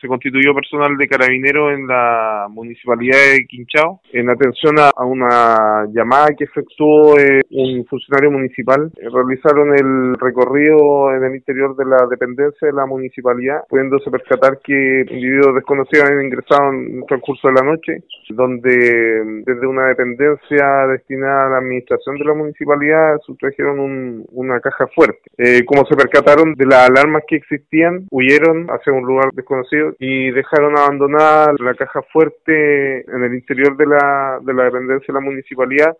Se constituyó personal de carabinero en la municipalidad de Quinchao en atención a, una llamada que efectuó eh, un funcionario municipal. Eh, realizaron el recorrido en el interior de la dependencia de la municipalidad, pudiéndose percatar que individuos desconocidos habían ingresado en el transcurso de la noche, donde desde una dependencia destinada a la administración de la municipalidad sustrajeron una caja fuerte. Eh, como se percataron de las alarmas que existían, huyeron hacia un lugar desconocido y dejaron abandonada la caja fuerte en el interior de la, de la dependencia de la municipalidad